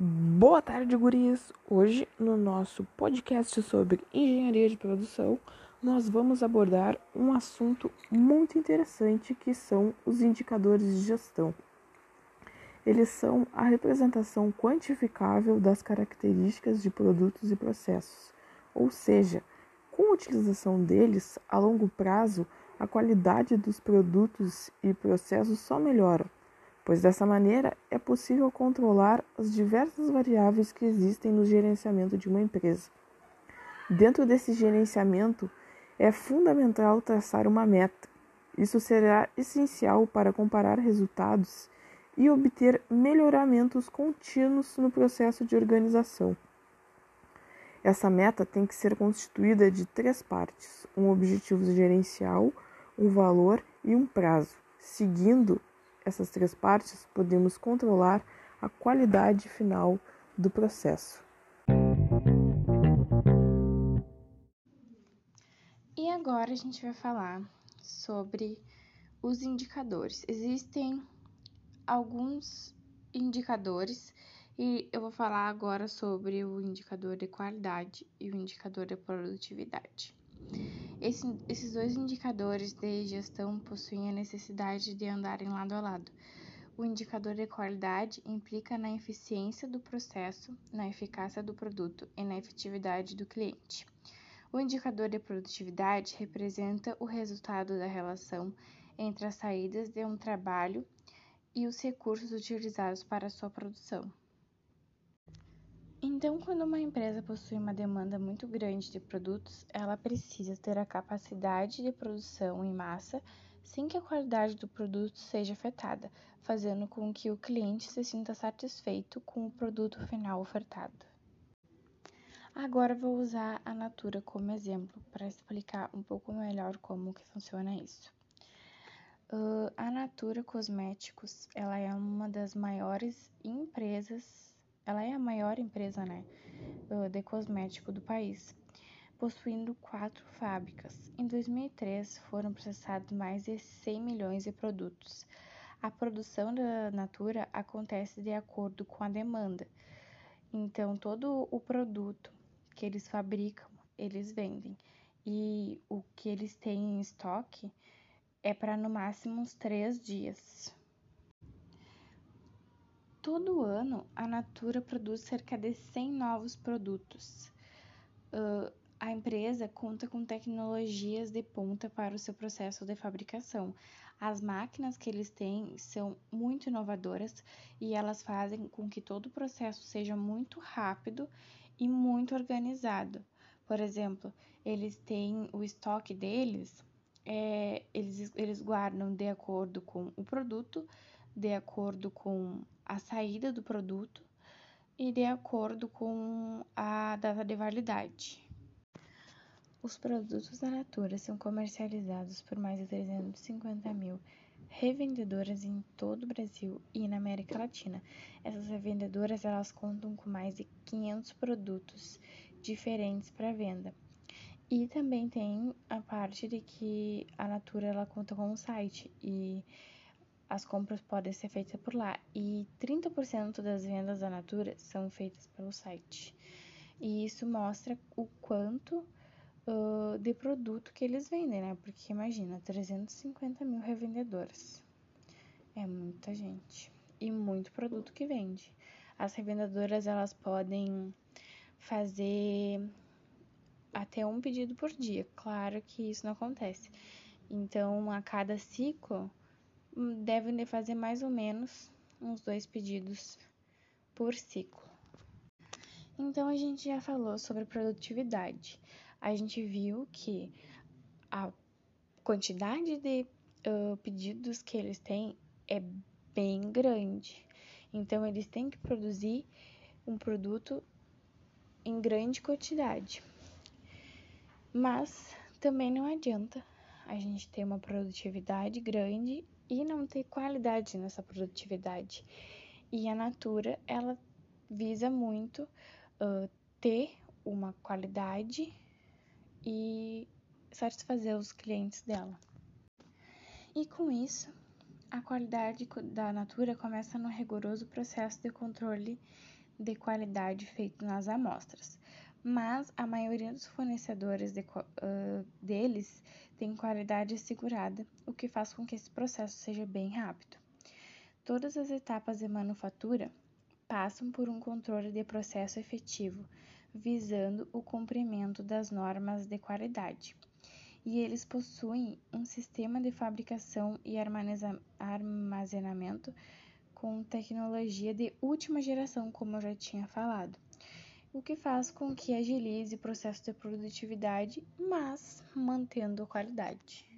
Boa tarde, gurias! Hoje, no nosso podcast sobre engenharia de produção, nós vamos abordar um assunto muito interessante que são os indicadores de gestão. Eles são a representação quantificável das características de produtos e processos, ou seja, com a utilização deles, a longo prazo, a qualidade dos produtos e processos só melhora pois dessa maneira é possível controlar as diversas variáveis que existem no gerenciamento de uma empresa. Dentro desse gerenciamento, é fundamental traçar uma meta. Isso será essencial para comparar resultados e obter melhoramentos contínuos no processo de organização. Essa meta tem que ser constituída de três partes: um objetivo gerencial, um valor e um prazo, seguindo essas três partes, podemos controlar a qualidade final do processo. E agora a gente vai falar sobre os indicadores. Existem alguns indicadores e eu vou falar agora sobre o indicador de qualidade e o indicador de produtividade. Esse, esses dois indicadores de gestão possuem a necessidade de andarem lado a lado. O indicador de qualidade implica na eficiência do processo, na eficácia do produto e na efetividade do cliente. O indicador de produtividade representa o resultado da relação entre as saídas de um trabalho e os recursos utilizados para sua produção. Então, quando uma empresa possui uma demanda muito grande de produtos, ela precisa ter a capacidade de produção em massa sem que a qualidade do produto seja afetada, fazendo com que o cliente se sinta satisfeito com o produto final ofertado. Agora vou usar a Natura como exemplo para explicar um pouco melhor como que funciona isso. Uh, a Natura Cosméticos, ela é uma das maiores empresas ela é a maior empresa né, de cosmético do país, possuindo quatro fábricas. Em 2003, foram processados mais de 100 milhões de produtos. A produção da Natura acontece de acordo com a demanda. Então, todo o produto que eles fabricam, eles vendem. E o que eles têm em estoque é para no máximo uns três dias. Todo ano, a Natura produz cerca de 100 novos produtos. Uh, a empresa conta com tecnologias de ponta para o seu processo de fabricação. As máquinas que eles têm são muito inovadoras e elas fazem com que todo o processo seja muito rápido e muito organizado. Por exemplo, eles têm o estoque deles, é, eles, eles guardam de acordo com o produto, de acordo com a saída do produto e de acordo com a data de validade. Os produtos da Natura são comercializados por mais de 350 mil revendedoras em todo o Brasil e na América Latina. Essas revendedoras elas contam com mais de 500 produtos diferentes para venda. E também tem a parte de que a Natura ela conta com um site e as compras podem ser feitas por lá e 30% das vendas da Natura são feitas pelo site. E isso mostra o quanto uh, de produto que eles vendem, né? Porque imagina, 350 mil revendedoras. É muita gente. E muito produto que vende. As revendedoras, elas podem fazer até um pedido por dia. Claro que isso não acontece. Então, a cada ciclo, devem fazer mais ou menos uns dois pedidos por ciclo. Então a gente já falou sobre produtividade. A gente viu que a quantidade de uh, pedidos que eles têm é bem grande. Então eles têm que produzir um produto em grande quantidade. Mas também não adianta a gente ter uma produtividade grande e não ter qualidade nessa produtividade. E a Natura, ela visa muito uh, ter uma qualidade e satisfazer os clientes dela. E com isso, a qualidade da Natura começa no rigoroso processo de controle de qualidade feito nas amostras, mas a maioria dos fornecedores de, uh, deles tem qualidade assegurada, o que faz com que esse processo seja bem rápido. Todas as etapas de manufatura passam por um controle de processo efetivo, visando o cumprimento das normas de qualidade. E eles possuem um sistema de fabricação e armazenamento com tecnologia de última geração, como eu já tinha falado, o que faz com que agilize o processo de produtividade, mas mantendo a qualidade.